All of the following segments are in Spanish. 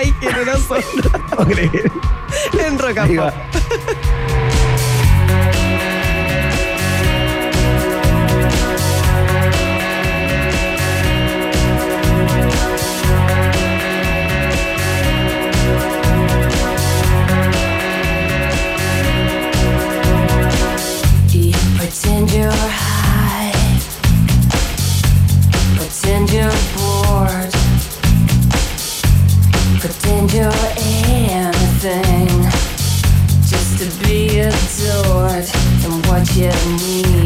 país que. No creer. En do anything just to be adored and what you need.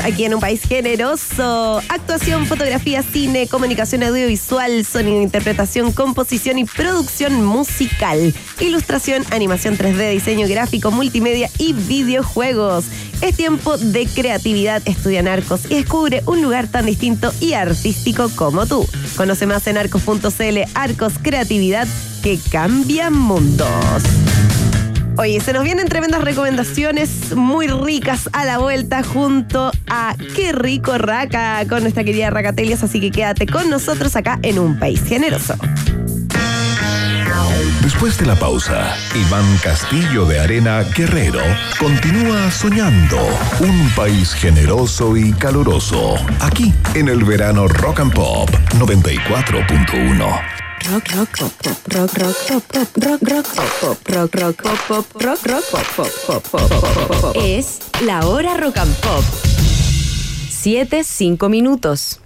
Aquí en un país generoso. Actuación, fotografía, cine, comunicación audiovisual, sonido, interpretación, composición y producción musical. Ilustración, animación 3D, diseño gráfico, multimedia y videojuegos. Es tiempo de creatividad, estudia Narcos y descubre un lugar tan distinto y artístico como tú. Conoce más en arcos.cl, Arcos Creatividad que cambia mundos. Oye, se nos vienen tremendas recomendaciones muy ricas a la vuelta junto a Qué rico Raca con nuestra querida Racatelias, así que quédate con nosotros acá en un país generoso. Después de la pausa, Iván Castillo de Arena Guerrero continúa soñando un país generoso y caluroso, aquí en el verano Rock and Pop 94.1. Rock, rock, pop, pop, rock, rock, pop, pop, rock, rock, pop, pop, rock, rock, pop, pop, rock, rock, pop, pop, pop, pop. Es la hora rock and pop. 7, 5 minutos.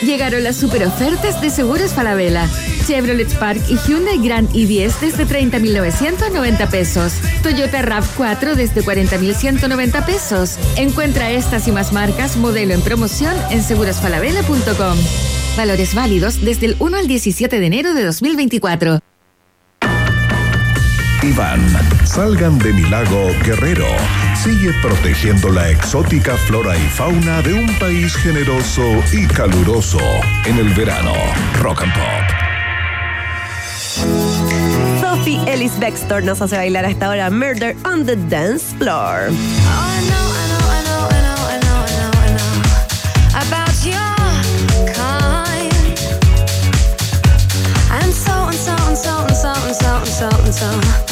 Llegaron las super ofertas de Seguros Falabella. Chevrolet Spark y Hyundai Grand i10 desde 30.990 pesos. Toyota RAV4 desde 40.190 pesos. Encuentra estas y más marcas modelo en promoción en segurosfalabella.com. Valores válidos desde el 1 al 17 de enero de 2024. Iván, salgan de mi lago Guerrero. Sigue protegiendo la exótica flora y fauna de un país generoso y caluroso en el verano. Rock and Pop. Sophie Ellis Bextor nos hace bailar a esta hora Murder on the Dance Floor. go.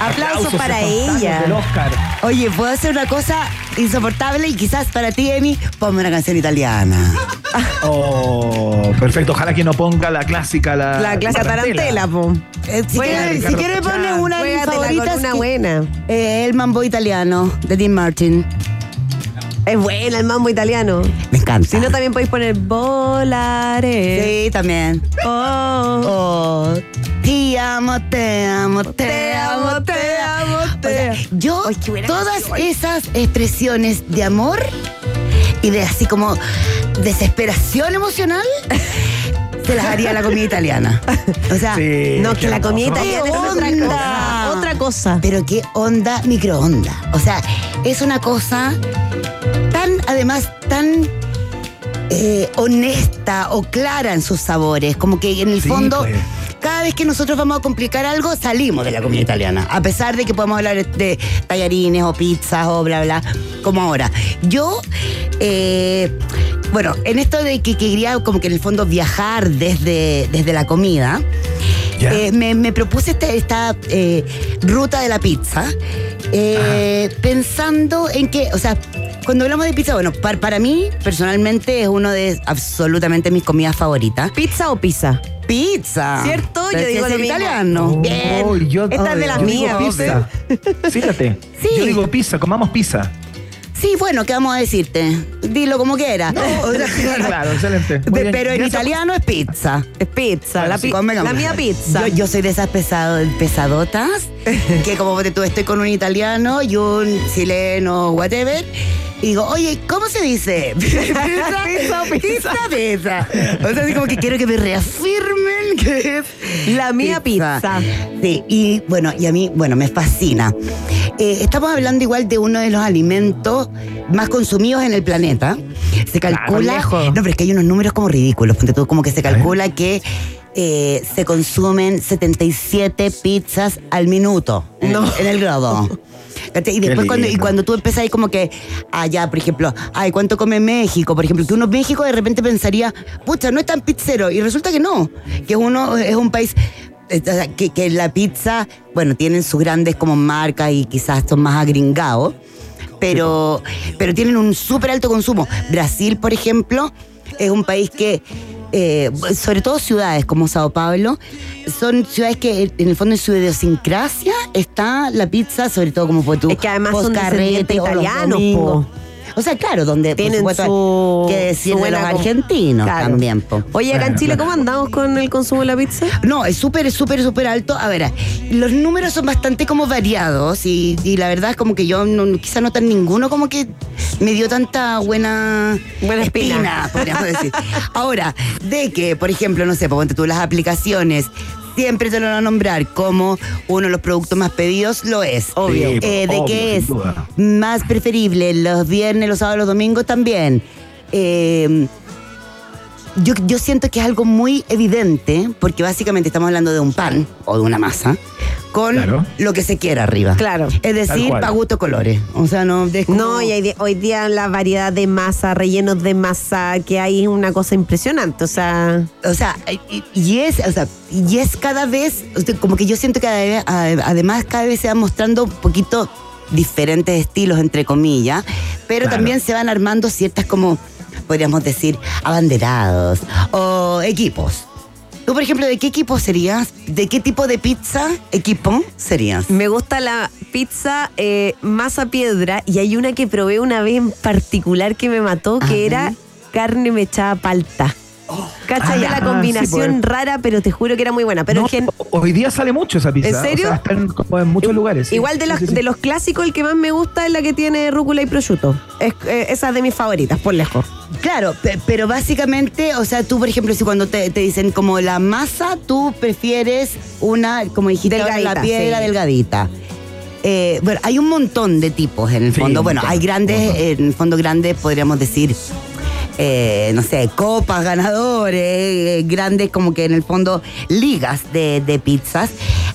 Aplausos para espontáneos ella. Del Oscar. Oye, puedo hacer una cosa insoportable y quizás para ti, Emi, ponme una canción italiana. Oh, perfecto. Ojalá que no ponga la clásica, la. La clase tarantela, po. Eh, si quieres, si Pachán. ponle una de mis favoritas. una que- buena. eh, el mambo italiano de Dean Martin. Es buena el mambo italiano. Me encanta. Si no, también podéis poner volare. Sí, también. Oh. Oh, te amo, te amo, te, amo, te amo, te amo. yo, Ay, todas esas expresiones de amor y de así como desesperación emocional, se las haría a la comida italiana. O sea, Sí, No, que la comida italiana es otra cosa. Otra cosa. pero qué onda microonda. O sea, es una cosa tan, además, tan eh, honesta o clara en sus sabores. Como que en el Sí, fondo, pues. Cada vez que nosotros vamos a complicar algo, salimos de la comida italiana. A pesar de que podemos hablar de tallarines o pizzas o bla, bla, como ahora. Yo, eh, bueno, en esto de que quería como que en el fondo viajar desde, desde la comida, eh, me, me propuse este- esta eh, ruta de la pizza, eh, pensando en que, o sea, cuando hablamos de pizza, bueno, par- para mí personalmente es uno de absolutamente mis comidas favoritas. ¿Pizza o pizza? Pizza. ¿Cierto? Yo digo es lo mismo. italiano. Bien. Oh, yo, Esta es de las yo digo mías, Pizza. Fíjate. Sí. Yo digo pizza, comamos pizza. Sí, bueno, ¿qué vamos a decirte? Dilo como quieras. Claro, excelente. Muy Pe- bien. Pero en Gracias. italiano es pizza. Es pizza. Bueno, la, sí, pi- Convengamos. la mía pizza. Yo, yo soy de esas pesado- pesadotas que como ponte tú estoy con un italiano y un chileno, whatever. Y digo, oye, ¿cómo se dice? Pizza, Pizza, pizza. pizza. O sea, así como que quiero que me reafirmen que es La mía pizza. Sí, y bueno, y a mí, bueno, me fascina. Eh, estamos hablando igual de uno de los alimentos más consumidos en el planeta. Se calcula. no, pero es que hay unos números como ridículos. Ponte tú, como que se calcula que eh, se consumen 77 pizzas al minuto en, No. en el globo. Y después cuando, y cuando tú empiezas ahí como que, allá, por ejemplo, ay, ¿cuánto come México? Por ejemplo, que uno México de repente pensaría, pucha, no es tan pizzero. Y resulta que no, que uno es un país que, que la pizza, bueno, tienen sus grandes como marcas y quizás son más agringados, pero, pero tienen un súper alto consumo. Brasil, por ejemplo, es un país que, eh, sobre todo ciudades como Sao Paulo, son ciudades que en el fondo en su idiosincrasia está la pizza, sobre todo como fue tu Es que además son los italianos. O sea, claro, donde por Tienen supuesto, su. que decir su de los argentinos Claro. también. po. Oye, acá en Chile. ¿cómo andamos con el consumo de la pizza? No, es súper, súper, súper alto. A ver, los números son bastante como variados y, y la verdad es como que yo no, quizá no tan ninguno como que me dio tanta buena, Buena espina. podríamos decir. Ahora, de que, por ejemplo, no sé, pues, ponte tú las aplicaciones siempre te lo van a nombrar como uno de los productos más pedidos, lo es. Obvio. Sí, Eh, de sin es duda. más preferible los viernes, los sábados, los domingos también. Eh, yo, yo siento que es algo muy evidente, porque básicamente estamos hablando de un pan o de una masa con Claro. lo que se quiera arriba. Claro. Es decir, para gusto colores. O sea, no. como- No, y hay de- hoy día la variedad de masa, rellenos de masa que hay es una cosa impresionante. O sea, O sea, y, y es, o sea, y es cada vez, como que yo siento que además cada vez se van mostrando un poquito diferentes estilos, entre comillas, pero Claro. también se van armando ciertas como, podríamos decir, abanderados o equipos. Tú, por ejemplo, ¿de qué equipo serías? ¿De qué tipo de pizza equipo serías? me gusta la pizza eh, masa piedra y hay una que probé una vez en particular que me mató, que Ajá. era carne mechada palta. ¿Cachai? Ah, Ya la sí, combinación pues. rara, pero te juro que era muy buena. Pero No, en gen- hoy día sale mucho esa pizza. ¿En serio? O sea, está en, como en muchos lugares. sí. Igual de, Sí, las- sí, sí. de los clásicos, el que más me gusta es la que tiene rúcula y prosciutto. Es, eh, esa es de mis favoritas, por lejos. Claro, pe- pero básicamente, o sea, tú, por ejemplo, si cuando te, te dicen como la masa, tú prefieres una, como dijiste, ahora, la Delgadita, piedra sí. delgadita. Eh, bueno, hay un montón de tipos en el fondo. Bueno, hay grandes, en el fondo grandes, podríamos decir, eh, no sé, copas ganadores, eh, grandes como que en el fondo ligas de, de pizzas.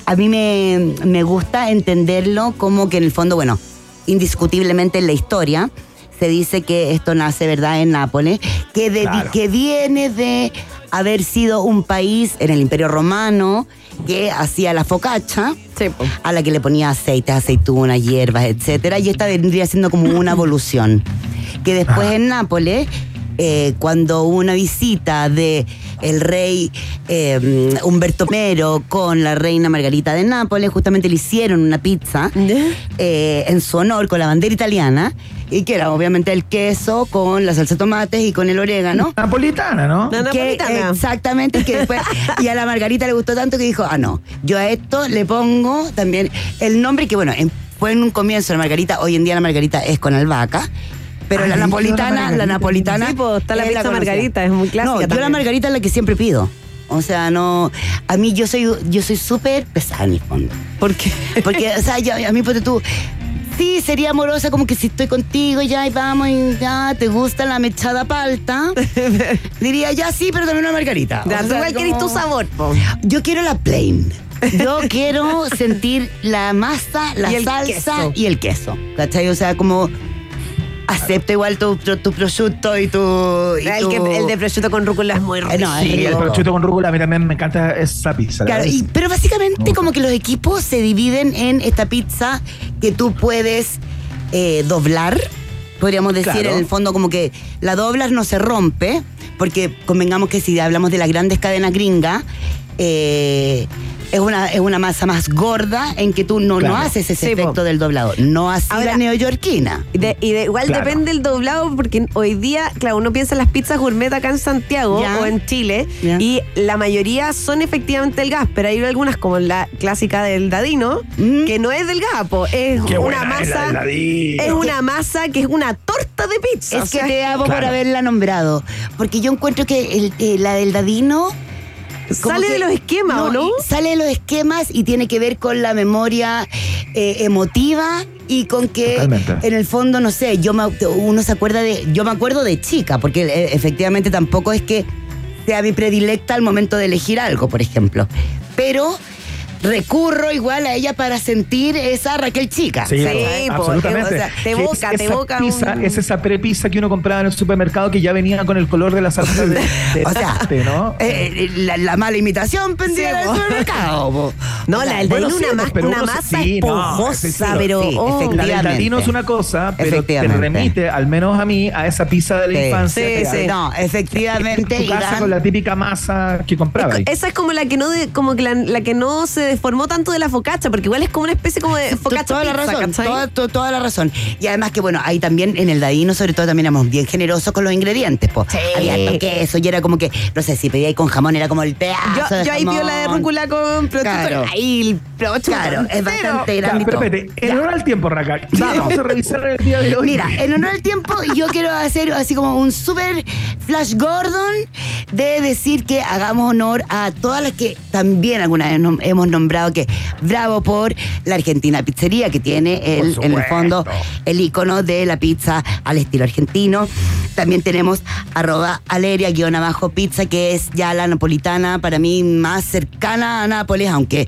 A mí me, me gusta entenderlo como que en el fondo, bueno, indiscutiblemente en la historia se dice que esto nace, ¿verdad?, en Nápoles, que, de- Claro. que viene de haber sido un país en el Imperio Romano que hacía la Sí, po. a la que le ponía aceites, aceitunas, hierbas, etcétera, y esta vendría siendo como una evolución. Que después en Nápoles, eh, cuando hubo una visita de el rey eh, Humberto I con la reina Margarita de Nápoles, justamente le hicieron una pizza eh, en su honor con la bandera italiana, y que era obviamente el queso con la salsa de tomates y con el orégano. Napolitana, ¿no? La Que, napolitana. exactamente, que después, y a la Margarita le gustó tanto que dijo, ah, no, yo a esto le pongo también el nombre que, bueno, en- fue en un comienzo la Margarita, hoy en día la Margarita es con albahaca, pero la napolitana, la napolitana... Sí, pues, está la pizza. Margarita, es muy clásica No, yo la. Margarita es la que siempre pido. O sea, no, a mí yo soy yo soy súper pesada en el fondo. ¿Por qué? Porque, o sea, yo- a mí, ponte tú, sí, sería amorosa como que si estoy contigo, ya, y vamos, y ya, te gusta la mechada palta. Diría, ya sí, pero también una margarita. Ya, tú sea, igual querés tu sabor, po. Yo quiero la plain. Yo quiero sentir la masa, la Y salsa queso. y el queso. ¿Cachai? O sea, como acepto igual tu, tu, tu prosciutto y tu... y El, tu- que, el de prosciutto con rúcula es muy rico. Eh, no, es Sí, el rico. prosciutto con rúcula, a mí también me encanta esa pizza. la Claro, y- pero básicamente como que los equipos se dividen en esta pizza que tú puedes eh, doblar, podríamos decir Claro. en el fondo como que la doblas no se rompe, porque convengamos que si hablamos de las grandes cadenas gringas, eh, es una, es una masa más gorda en que tú no, no haces ese Sí, po. efecto del doblado. No así Ahora- la neoyorquina. Y de, y de- igual Claro. depende el doblado, porque hoy día, claro, uno piensa en las pizzas gourmet acá en Santiago Ya. o en Chile, Ya. y la mayoría son efectivamente el gas, pero hay algunas como la clásica del dadino, Mm. que no es del gas, po, es Qué una es masa. del dadino. Es una masa que es una torta de pizza. Es o que te amo por haberla nombrado, porque yo encuentro que el- eh, la del dadino... como Sale de los esquemas, ¿o no? y Sale de los esquemas y tiene que ver con la memoria eh, emotiva y con que Totalmente. en el fondo, no sé, yo me- uno se acuerda de, yo me acuerdo de chica, porque eh, efectivamente tampoco es que sea mi predilecta al momento de elegir algo, por ejemplo. Pero recurro igual a ella para sentir esa Raquel chica. Sí, Sí, po, absolutamente. o sea, te es evoca, te pizza- un- Es esa prepizza que uno compraba en el supermercado que ya venía con el color de la salsa de, de O sea, tomate, ¿no? eh, eh, la, la mala imitación pendía Sí, del supermercado. po. No, la del bueno, sí, una, uno masa sí, no, esponjosa, sí, pero sí, oh, La del efectivamente. es una cosa, pero te Efectivamente. remite, al menos a mí, a esa pizza de la Sí. infancia. Sí, sí. hay No, efectivamente. En y tu casa dan- con la típica masa que compraba. ahí. Esa es como la que no de- como que la, la que no se deformó tanto de la focaccia, porque igual es como una especie como de focaccia toda la pizza, razón, ¿cachai? toda, to- toda la razón. Y además que bueno, ahí también en el dadino sobre todo también éramos bien generosos con los ingredientes, po. Sí. Había harto queso y era como que, no sé, si pedía ahí con jamón era como el pedazo Yo, de yo ahí pido la de rúcula con Claro. ahí el prosciutto Claro, es bastante grande. pero espérate, en honor al tiempo, Raca, vamos a revisar el día de hoy. Mira, en honor al tiempo, yo quiero hacer así como un super Flash Gordon de decir que hagamos honor a todas las que también alguna vez hemos nombrado que bravo por la Argentina Pizzería, que tiene el, en el fondo el icono de la pizza al estilo argentino. También tenemos arroba aleria guion abajo pizza, que es ya la napolitana para mí más cercana a Nápoles, aunque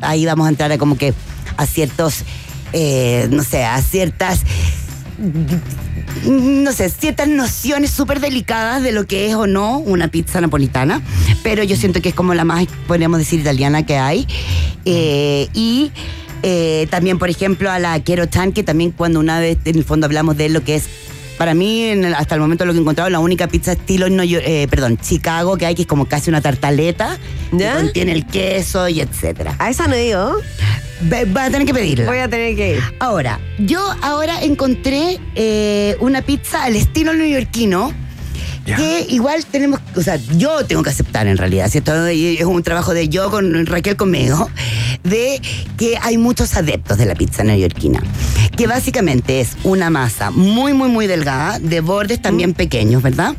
ahí vamos a entrar a como que a ciertos, eh, no sé, a ciertas no sé, ciertas nociones súper delicadas de lo que es o no una pizza napolitana, pero yo siento que es como la más, podríamos decir, italiana que hay. Eh, y eh, también, por ejemplo, a la Quiero Chan, que también cuando una vez en el fondo hablamos de lo que es, para mí, hasta el momento lo que he encontrado, la única pizza estilo, York- eh, perdón, Chicago que hay, que es como casi una tartaleta, ¿Ya? que contiene el queso y etcétera. A esa no. Ve- Va a tener que pedirla. Voy a tener que ir. Ahora, yo ahora encontré eh, una pizza al estilo neoyorquino. Ya. Que igual tenemos, o sea, yo tengo que aceptar en realidad, ¿cierto? Y es un trabajo de yo con Raquel conmigo, de que hay muchos adeptos de la pizza neoyorquina, que básicamente es una masa muy, muy, muy delgada, de bordes también pequeños, ¿verdad?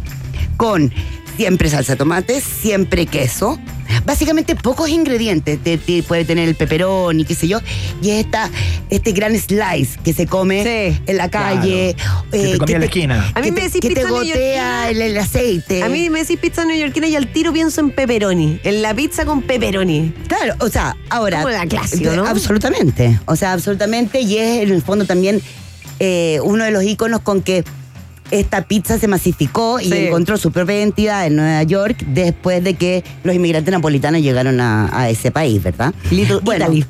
Con siempre salsa de tomate, siempre queso, básicamente pocos ingredientes, te- te- puede tener el peperón y qué sé yo, y es esta, este gran slice que se come Sí. en la calle. Que te eh, comía en la esquina. A mí me te- decís que te pizza gotea neoyorquina. el, el aceite. A mí me decís pizza neoyorquina y al tiro pienso en pepperoni. En la pizza con pepperoni. Claro, o sea, ahora. Como la clásica, ¿no? Absolutamente. O sea, absolutamente. Y es en el fondo también eh, uno de los íconos con que esta pizza se masificó y Sí. encontró su propia identidad en Nueva York después de que los inmigrantes napolitanos llegaron a, a ese país, ¿verdad? Little bueno, Italy.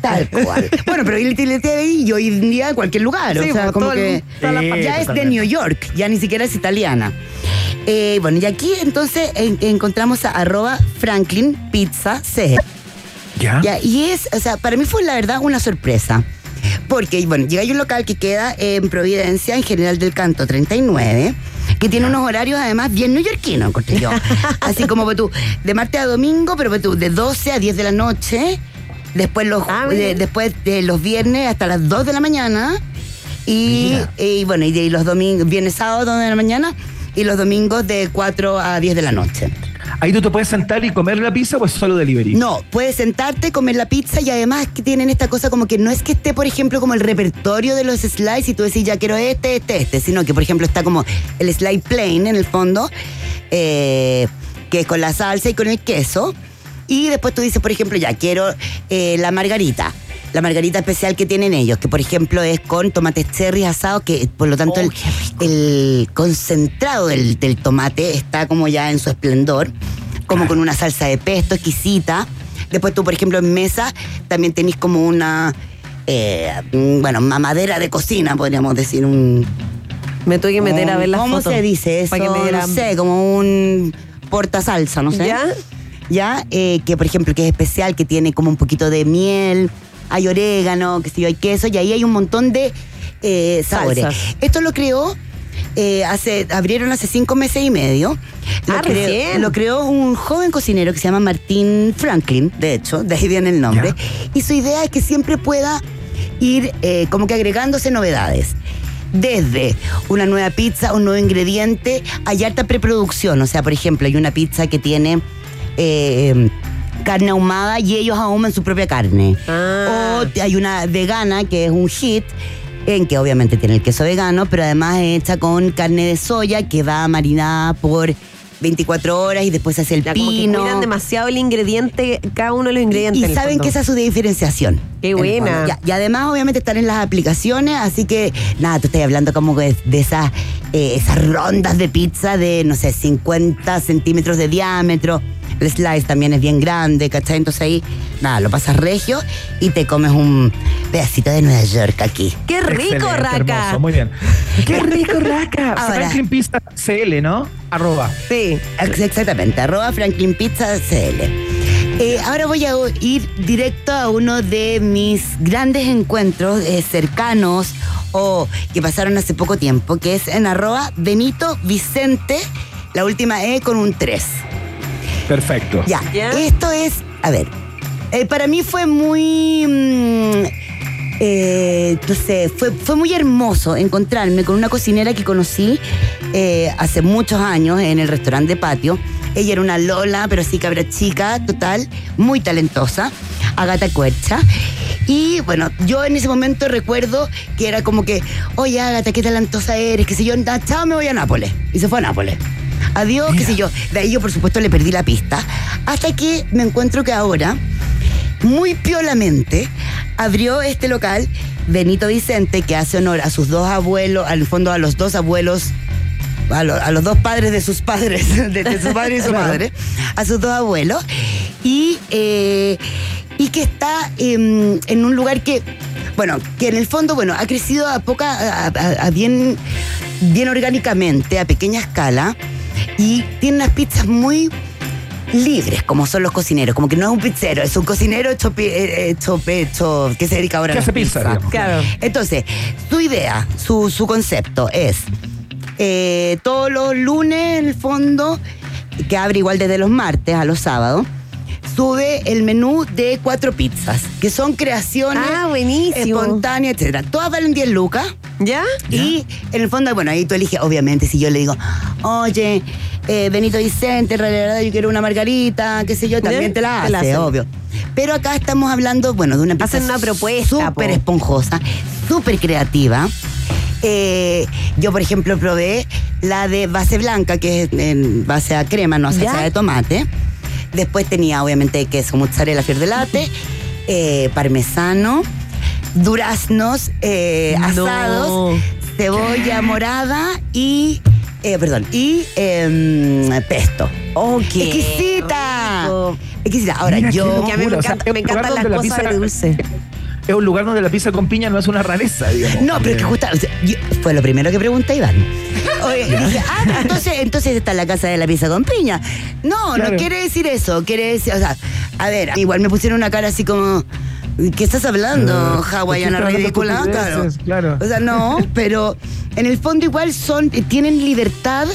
Tal cual. bueno, pero el LTI hoy en día en cualquier lugar. Sí, o sea, como el- que ya es de. New York, ya ni siquiera es italiana. Eh, bueno, y aquí entonces en- encontramos a arroba Franklin Pizza C. ¿Ya? Ya, y es, o sea, para mí fue la verdad una sorpresa. Porque, bueno, llega a un local que queda en Providencia, en General del Canto 39, que tiene unos horarios además bien neoyorquinos, encontré yo. Así como pues, tú, de martes a domingo, pero pues, tú, de 12 a 10 de la noche, después los, Ah, de- después de los viernes hasta las 2 de la mañana, y, y, bueno, y de los domingos, viernes, sábado, 2 de la mañana, y los domingos de 4 a 10 de la noche. Ahí tú te puedes sentar y comer la pizza o es solo delivery. No, puedes sentarte, comer la pizza y además que tienen esta cosa como que no es que esté, por ejemplo, como el repertorio de los slides y tú decís, ya quiero este, este, este, sino que, por ejemplo, está como el slide plain en el fondo, eh, que es con la salsa y con el queso. Y después tú dices, por ejemplo, ya quiero eh, la margarita. La margarita especial que tienen ellos, que por ejemplo es con tomates cherry asados, que por lo tanto el, el concentrado del, del tomate está como ya en su esplendor, como con una salsa de pesto exquisita. Después tú, por ejemplo, en mesa también tenés como una, eh, bueno, mamadera de cocina, podríamos decir, un... Me tuve que meter a ver las ¿Cómo fotos. se dice eso? Para que me dieran- No sé, como un porta salsa, no sé. ¿Ya? Ya, eh, que por ejemplo que es especial, que tiene como un poquito de miel, hay orégano, que sé yo, hay queso, y ahí hay un montón de eh, sabores. Salsas. Esto lo creó, eh, hace, abrieron hace cinco meses y medio. Lo, Ah, creó, recién. lo creó un joven cocinero que se llama Martín Franklin, de hecho, de ahí viene el nombre. Y su idea es que siempre pueda ir eh, como que agregándose novedades. Desde una nueva pizza, un nuevo ingrediente, hay harta preproducción. O sea, por ejemplo, hay una pizza que tiene eh, carne ahumada y ellos ahuman su propia carne. Ah. O hay una vegana que es un hit, en que obviamente tiene el queso vegano, pero además es hecha con carne de soya que va marinada por 24 horas y después se hace el Ya, como que pino. cuidan demasiado el ingrediente, cada uno de los ingredientes. Y saben que esa es su diferenciación. Qué buena. Ya, y además, obviamente, están en las aplicaciones, así que, nada, tú estás hablando como de, de esas, eh, esas rondas de pizza de, no sé, 50 centímetros de diámetro. El slice también es bien grande, ¿cachai? Entonces ahí, nada, lo pasas regio y te comes un pedacito de Nueva York aquí. ¡Qué rico, Excelente, Raca! hermoso, muy bien. ¡Qué rico, Raca! Ahora- Franklin Pizza CL, ¿no? Arroba. Sí. Ex- Exactamente, arroba Franklin Pizza CL. Eh, ahora voy a ir directo a uno de mis grandes encuentros eh, cercanos o que pasaron hace poco tiempo, que es en arroba Benito Vicente, la última E con un 3. Perfecto. Ya, esto es, a ver, eh, para mí fue muy, mm, eh, no sé, fue, fue muy hermoso encontrarme con una cocinera que conocí eh, hace muchos años en el restaurante de patio. Ella era una Lola, pero sí cabra chica, total, muy talentosa, Agata Cuercha. Y bueno, yo en ese momento recuerdo que era como que, oye Agata, qué talentosa eres, qué sé yo, "Ah, chao, me voy a Nápoles. Y se fue a Nápoles. Adiós, qué sé yo. De ahí yo, por supuesto, le perdí la pista. Hasta que me encuentro que ahora, muy piolamente, abrió este local Benito Vicente, que hace honor a sus dos abuelos, al fondo a los dos abuelos, a, lo- a los dos padres de sus padres, de, de su padre y su madre, a sus dos abuelos, y, eh, y que está em, en un lugar que, bueno, que en el fondo, bueno, ha crecido a poca, a bien, bien orgánicamente, a pequeña escala, y tiene unas pizzas muy libres, como son los cocineros, como que no es un pizzero, es un cocinero hecho, pi- eh, hecho, hecho que se dedica ahora Que a la hace pizza, digamos. Claro. entonces, su idea, su, su concepto es eh, todos los lunes, en el fondo, que abre igual desde los martes a los sábados, sube el menú de cuatro pizzas, que son creaciones Ah, buenísimo. espontáneas, etcétera. Todas valen 10 lucas. ¿Ya? Y en el fondo, bueno, ahí tú eliges, obviamente, si yo le digo, oye, eh, Benito Vicente, en realidad yo quiero una margarita, qué sé yo, también te la Te la hace, obvio. Pero acá estamos hablando, bueno, de una Hacen una propuesta, súper po. esponjosa, súper creativa. Eh, yo, por ejemplo, probé la de base blanca, que es en base a crema, no salsa de tomate. Después tenía, obviamente, queso mozzarella fior de latte, eh, parmesano, duraznos eh, No. asados, cebolla morada y, eh, perdón, y em, pesto. Oh, qué ¡Exquisita! Ahora, Mira, yo. Que a mí me, locura, o sea, encanta- me encantan las la cosas pizza- de dulce. Es un lugar donde la pizza con piña no es una rareza, digamos. No, pero es que Eh, justo, o sea, yo- fue lo primero que pregunté Iván. Oye, dije, ah, entonces, entonces está en la casa de la pizza con piña. No, Claro. no quiere decir eso, quiere decir, o sea, a ver, igual me pusieron una cara así como, ¿qué estás hablando, Eh, hawaiana ¿por qué estás ridícula? Claro. Claro. O sea, no, pero en el fondo igual son, tienen libertad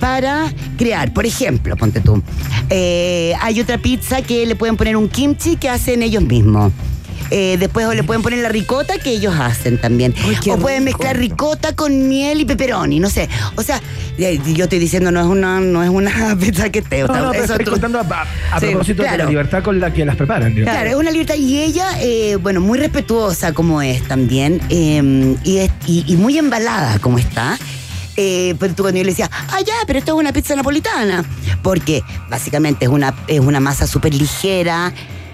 para crear. Por ejemplo, ponte tú, eh, hay otra pizza que le pueden poner un kimchi que hacen ellos mismos. Eh, después o le pueden poner la ricota que ellos hacen también. O pueden rico. mezclar ricota con miel y pepperoni, no sé. O sea, eh, yo estoy diciendo no es una, no es una pizza que te No, no, pero estoy tú- contando a, a- Sí, propósito de la libertad con la que las preparan. digamos. Claro, es una libertad. Y ella, eh, bueno, muy respetuosa como es también, eh, y, es- y- y muy embalada como está. Eh, pero tú cuando yo le decía, ah, ya, pero esto es una pizza napolitana. Porque básicamente es una, es una masa súper ligera,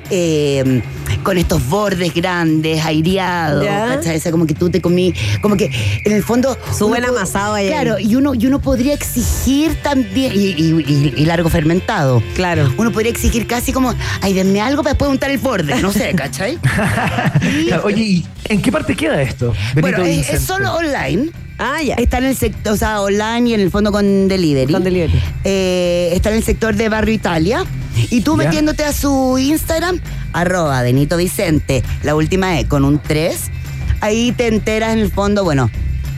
eh, con estos bordes grandes, aireados. ¿cachai? O sea, como que tú te comí, como que en el fondo. Su uno buen po- amasado ahí. Claro, y uno, y uno podría exigir también, y, y- y- y largo fermentado. Claro. Uno podría exigir casi como, ay, denme algo para después untar el borde, no sé, ¿cachai? Y- Oye, ¿y en qué parte queda esto? bueno, es, solo online. Ah, ya. Está en el sector, o sea, online y en el fondo con delivery. Con delivery. Eh, está en el sector de Barrio Italia. Y tú Ya. metiéndote a su Instagram, arroba Benito Vicente, la última E con un 3, ahí te enteras en el fondo, bueno,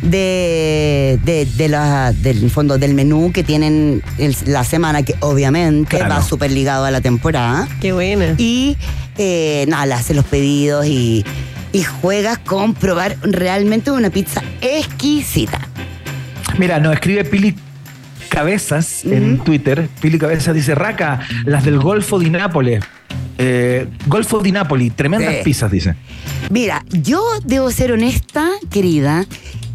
de, de, de la, del fondo del menú que tienen el- la semana, que obviamente Claro. va súper ligado a la temporada. Qué buena. Y eh, nada, le haces los pedidos y, y juegas con probar realmente una pizza exquisita. Mira, nos escribe Pili Cabezas en Twitter. Pili Cabezas dice, Raca, las del Golfo di Nápoles. Eh, Golfo di Napoli, tremendas Sí. pizzas, dice. Mira, yo debo ser honesta, querida,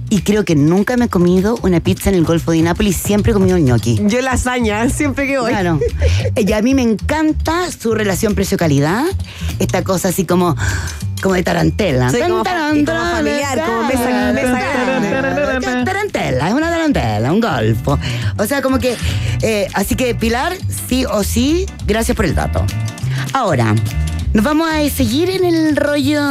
y creo que nunca me he comido una pizza en el Golfo de Nápoles, siempre he comido ñoqui. Yo lasaña, siempre que voy. Claro. Y a mí me encanta su relación precio-calidad, esta cosa así como, como de tarantela. Sí, como fa- y como familiar, como mesa- mesa. Tarantela, es una tarantela, un golfo. O sea, como que. eh, así que, Pilar, sí o sí, gracias por el dato. Ahora, nos vamos a seguir en el rollo.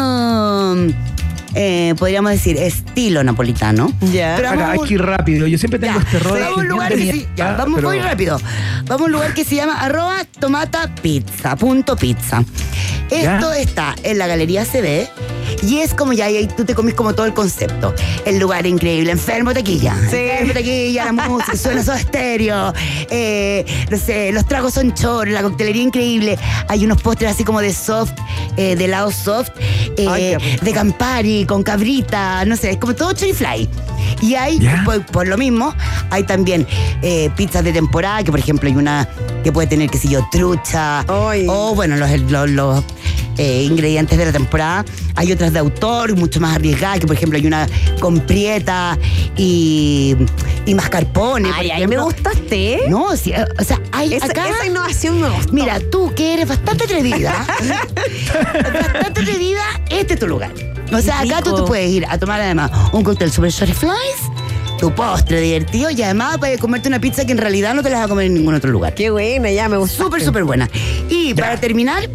Eh, podríamos decir, estilo napolitano. Ya. Pero vamos- que ir rápido. Yo siempre tengo ya, este rol. vamos a un lugar que tenía- sí- ya, ah, vamos pero- muy rápido. Vamos a un lugar que se llama arroba tomata pizza, punto pizza. Esto Ya. está en la Galería CD y es como ya, ahí tú te comís como todo el concepto. El lugar increíble, enfermo taquilla. Sí. Enfermo taquilla, la música, suena todo estéreo. eh, no sé, los tragos son choros, la coctelería increíble. Hay unos postres así como de soft, eh, de helado soft, eh, Ay, de Campari, con cabrita, no sé, es como todo chorifly. Y hay, por, por lo mismo, hay también eh, pizzas de temporada, que por ejemplo hay una que puede tener, qué sé yo, trucha, o bueno, los, los, los, eh, ingredientes de la temporada. Hay otras de autor, mucho más arriesgadas, que por ejemplo hay una con prieta y, y mascarpone. Ay, ay, me gustaste. No, eh, o sea, hay Esa, acá... esa innovación me gustó. Mira, tú que eres bastante atrevida, bastante atrevida, este es tu lugar. O sea, acá tú te puedes ir a tomar además un cóctel super short flies, tu postre divertido y además puedes comerte una pizza que en realidad no te la vas a comer en ningún otro lugar. Qué buena, ya me gustó. Súper, súper buena. Y para terminar,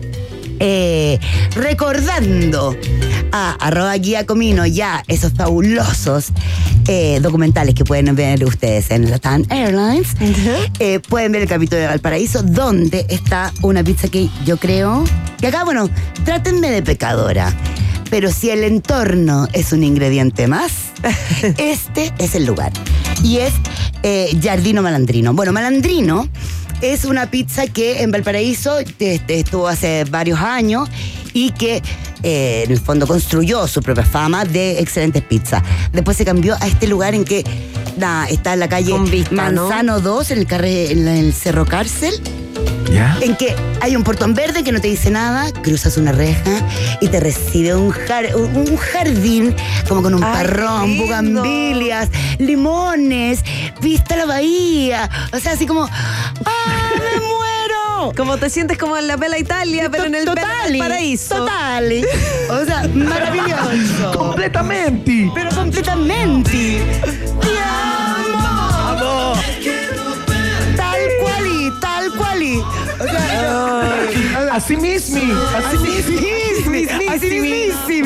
eh, recordando a arroba guía comino ya esos fabulosos eh, documentales que pueden ver ustedes en Latam Airlines, eh, pueden ver el capítulo de Valparaíso donde está una pizza que yo creo que acá, bueno, trátenme de pecadora. Pero si el entorno es un ingrediente más, este es el lugar. Y es eh, Giardino Malandrino. Bueno, Malandrino es una pizza que en Valparaíso este, estuvo hace varios años y que eh, en el fondo construyó su propia fama de excelentes pizzas. Después se cambió a este lugar en que está en la calle vista, ¿no? Manzano 2, en el, carre- en el Cerro Cárcel ¿Ya? en que hay un portón verde que no te dice nada, cruzas una reja y te recibe un, jar- un- un jardín como con un Ay, parrón, bugambilias, limones, vista a la bahía. O sea, así como, ¡ah, me muero! Como te sientes como en la Pela Italia, pero en el Totali, Paraíso. Totali. O sea, maravilloso. ¡Completamente! Pero completamente. ¡Te Así mismo, así mismo. así.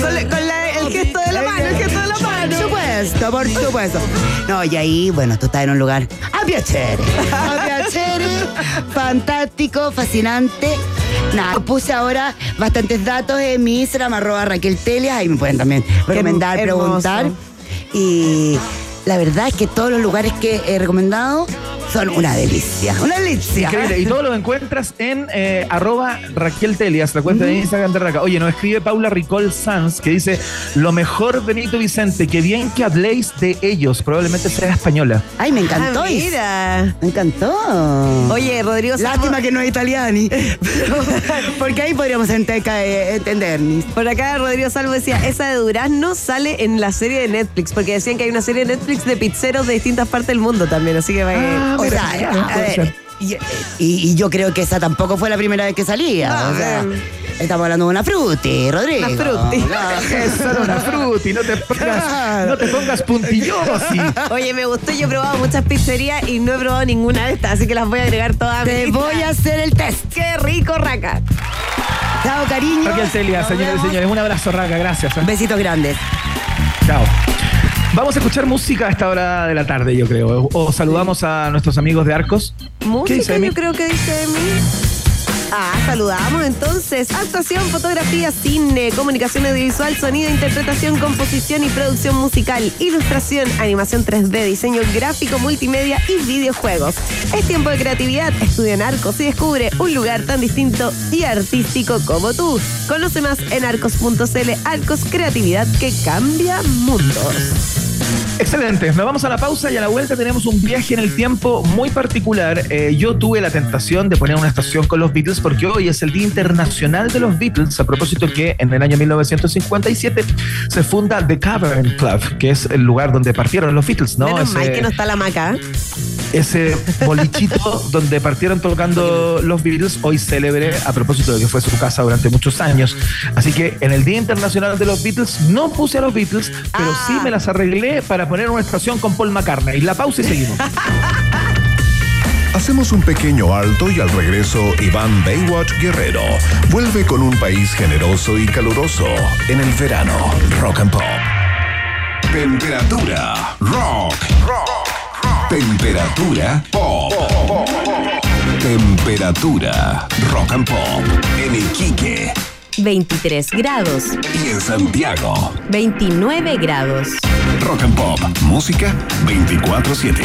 Con, la- con la- el gesto de la mano, el gesto de la Por mano. supuesto, por supuesto. No, y ahí, bueno, tú estás en un lugar a piacere. A piacere. Fantástico, fascinante. Nada, puse ahora bastantes datos en mi Instagram, arroba Raquel Telias. Ahí me pueden también recomendar, preguntar. Y la verdad es que todos los lugares que he recomendado son una delicia. Una delicia. Increíble. Y todo lo encuentras en eh, arroba Raquel Telias, la cuenta de Instagram de Raca. Oye, nos escribe Paula Ricol Sanz que dice: Lo mejor, Benito Vicente, que bien que habléis de ellos. Probablemente sea española. Ay, me encantó. Ah, mira. Me encantó. Oye, Rodrigo Salvo, Lástima que no es italiani. Porque ahí podríamos eh, entendernos. Por acá Rodrigo Salvo decía, esa de Durazno sale en la serie de Netflix, porque decían que hay una serie de Netflix de pizzeros de distintas partes del mundo también, así que va Ah, O mira, sea, ya, a ver, ser. y, yo creo que esa tampoco fue la primera vez que salía. No, o sea, estamos hablando de una fruti, Rodrigo. Una fruti. Eso era una fruta y no te pongas, no te pongas puntillosi. Oye, me gustó, yo he probado muchas pizzerías y no he probado ninguna de estas, así que las voy a agregar todas Te lista. voy a hacer el test. ¡Qué rico, Raca! Chao, cariño. Raquel Nos señores y señores. Un abrazo, Raca. Gracias. ¿eh? Besitos grandes. Chao. Vamos a escuchar música a esta hora de la tarde, yo creo. O saludamos a nuestros amigos de Arcos. ¿Qué Música, yo creo que dice de mí. Ah, saludamos entonces. Actuación, fotografía, cine, comunicación audiovisual, sonido, interpretación, composición y producción musical, ilustración, animación 3D, diseño gráfico, multimedia y videojuegos. Es tiempo de creatividad. Estudia en Arcos y descubre un lugar tan distinto y artístico como tú. Conoce más en arcos.cl. Arcos, creatividad que cambia mundos. Excelente, nos vamos a la pausa y a la vuelta tenemos un viaje en el tiempo muy particular. Eh, yo tuve la tentación de poner una estación con los Beatles porque hoy es el Día Internacional de los Beatles, a propósito que en el año 1957 se funda The Cavern Club, que es el lugar donde partieron los Beatles, ¿no? Menos Ese- mal que no está la maca. Ese bolichito donde partieron tocando los Beatles, hoy célebre a propósito de que fue su casa durante muchos años. Así que en el Día Internacional de los Beatles no puse a los Beatles, pero Ah. sí me las arreglé para poner una estación con Paul McCartney. La pausa y seguimos. Hacemos un pequeño alto y al regreso Iván Baywatch Guerrero vuelve con un país generoso y caluroso en el verano Rock and Pop. Temperatura rock. Temperatura pop. Temperatura rock and pop en Iquique 23 grados, y en Santiago. 29 grados. Rock and Pop, música 24/7.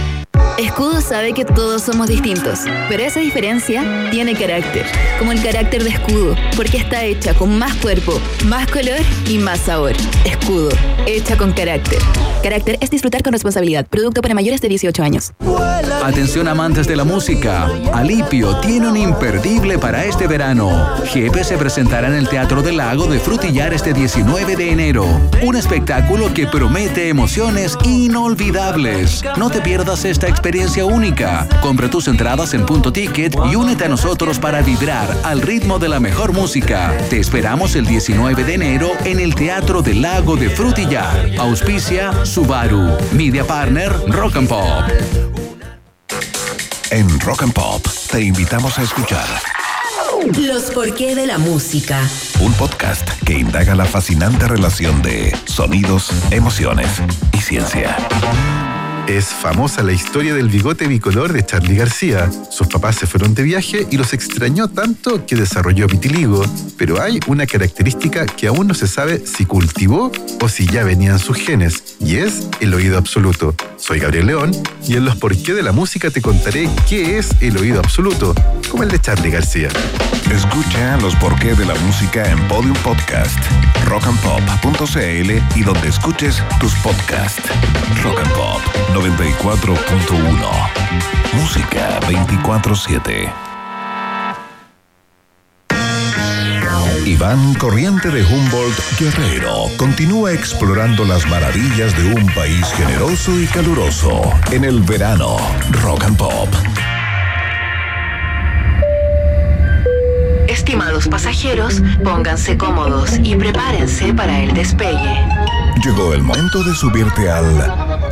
Escudo sabe que todos somos distintos, pero esa diferencia tiene carácter, como el carácter de Escudo, porque está hecha con más cuerpo, más color y más sabor. Escudo, hecha con carácter. Carácter es disfrutar con responsabilidad. Producto para mayores de 18 años. Atención amantes de la música, Alipio tiene un imperdible para este verano. Jepe se presentará en el Teatro del Lago de Frutillar este 19 de enero. Un espectáculo que promete emociones inolvidables. No te pierdas esta experiencia única. Compra tus entradas en punto ticket y únete a nosotros para vibrar al ritmo de la mejor música. Te esperamos el 19 de enero en el Teatro del Lago de Frutillar. Auspicia Subaru. Media Partner Rock and Pop. En Rock and Pop te invitamos a escuchar Los porqué de la música. un podcast que indaga la fascinante relación de sonidos, emociones y ciencia. Es famosa la historia del bigote bicolor de Charlie García. Sus papás se fueron de viaje y los extrañó tanto que desarrolló vitiligo. Pero hay una característica que aún no se sabe si cultivó o si ya venían sus genes, y es el oído absoluto. Soy Gabriel León y en los por qué de la música te contaré qué es el oído absoluto, como el de Charlie García. Escucha los porqué de la música en Podium Podcast, rockandpop.cl y donde escuches tus podcasts. Rock and Pop 94.1. Música 24/7. Iván Corriente de Humboldt Guerrero continúa explorando las maravillas de un país generoso y caluroso en el verano Rock and Pop. Estimados pasajeros, pónganse cómodos y prepárense para el despegue. Llegó el momento de subirte al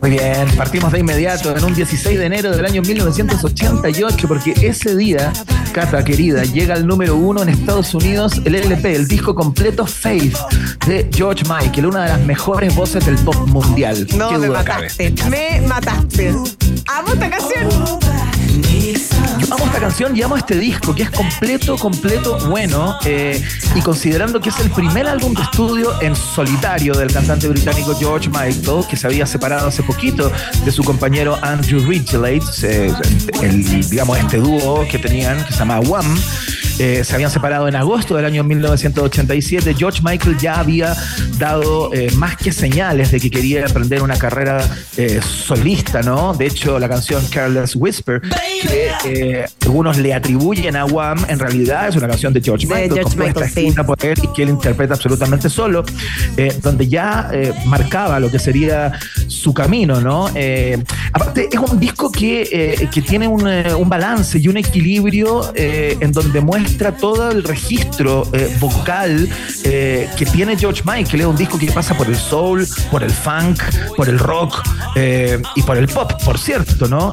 Muy bien, partimos de inmediato en un 16 de enero del año 1988, porque ese día, Cata querida, llega al número uno en Estados Unidos el LP, el disco completo Faith de George Michael, una de las mejores voces del pop mundial. No, me cabe. mataste. Me mataste. Amo esta canción. Yo amo esta canción y amo este disco, que es completo, completo bueno. eh, y considerando que es el primer álbum de estudio en solitario del cantante británico George Michael, que se había separado hace poquito de su compañero Andrew Ridgeley, eh, el, digamos, este dúo que tenían, que se llama Wham. Eh, se habían separado en agosto del año 1987. George Michael ya había dado eh, más que señales de que quería emprender una carrera eh, solista, ¿no? De hecho, la canción Careless Whisper, que eh, algunos le atribuyen a Wham, en realidad es una canción de George Michael, George compuesta, Michael, sí. escrita por él y que él interpreta absolutamente solo, eh, donde ya eh, marcaba lo que sería su camino, ¿no? Aparte, es un disco que, que tiene un, un balance y un equilibrio en donde muestra todo el registro eh, vocal eh, que tiene George Michael. Es un disco que pasa por el soul, por el funk, por el rock eh, y por el pop, por cierto, ¿no?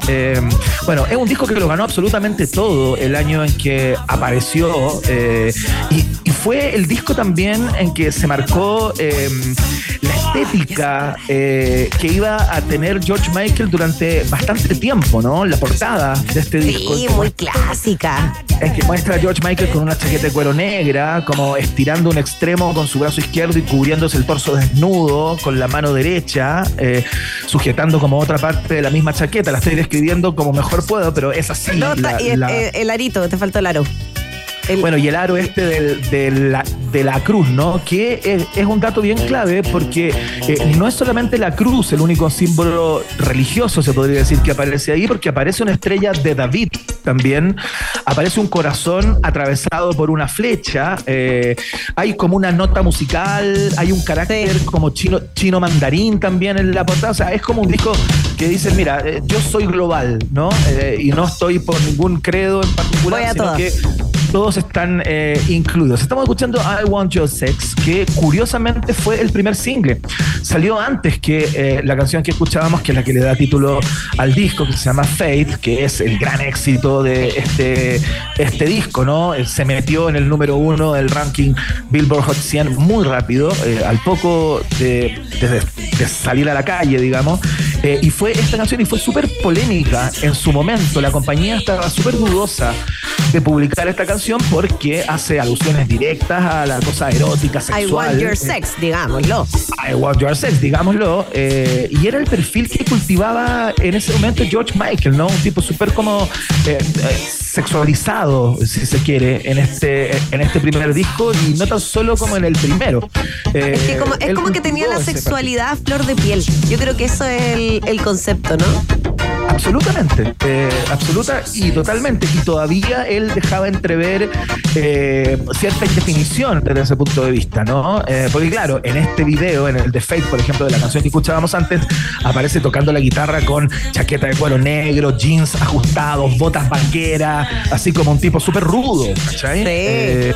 Bueno, es un disco que lo ganó absolutamente todo el año en que apareció y, y fue el disco también en que se marcó la estética que iba a tener George Michael durante bastante tiempo, ¿no? La portada de este disco. Sí, muy clásica. En que muestra a George Michael con una chaqueta de cuero negra, como estirando un extremo con su brazo izquierdo y cubriéndose el torso desnudo con la mano derecha, eh, sujetando como otra parte de la misma chaqueta. La estoy describiendo como mejor puedo, pero es así. No, la- y el, la- el- el arito, te faltó el aro. El- bueno, y el aro este del- de, la, de la cruz, ¿no? Que es, es un dato bien clave porque eh, no es solamente la cruz el único símbolo religioso, se podría decir, que aparece ahí, porque aparece una estrella de David también, aparece un corazón atravesado por una flecha, eh, hay como una nota musical, hay un carácter Sí. como chino, chino mandarín también en la portada, o sea, es como un disco que dice, mira, eh, yo soy global, ¿no? Y no estoy por ningún credo en particular, sino que todos están eh, incluidos. Estamos escuchando I Want Your Sex, que curiosamente fue el primer single. Salió antes que eh, la canción que escuchábamos, que es la que le da título al disco, que se llama Faith, que es el gran éxito de este, este disco, ¿no? Eh, Se metió en el número uno del ranking Billboard Hot 100 muy rápido, eh, al poco de, de- de salir a la calle, digamos. Eh, y fue esta canción y fue súper polémica en su momento. La compañía estaba súper dudosa de publicar esta canción porque hace alusiones directas a la cosa erótica, sexual. I want your sex, digámoslo. I want your sex, digámoslo. eh, y era el perfil que cultivaba en ese momento George Michael, ¿no? Un tipo súper como eh, eh, sexualizado, si se quiere, en este, en este primer disco y no tan solo como en el primero. Eh, Es que como, es él como que tenía la sexualidad a flor de piel. Yo creo que eso es el, el concepto, ¿no? Absolutamente, eh, absoluta y totalmente. Y todavía él dejaba entrever eh, cierta indefinición desde ese punto de vista, ¿no? Eh, porque claro, en este video, en el de Fate, por ejemplo, de la canción que escuchábamos antes, aparece tocando la guitarra con chaqueta de cuero negro, jeans ajustados, botas vaqueras, así como un tipo súper rudo, ¿cachai?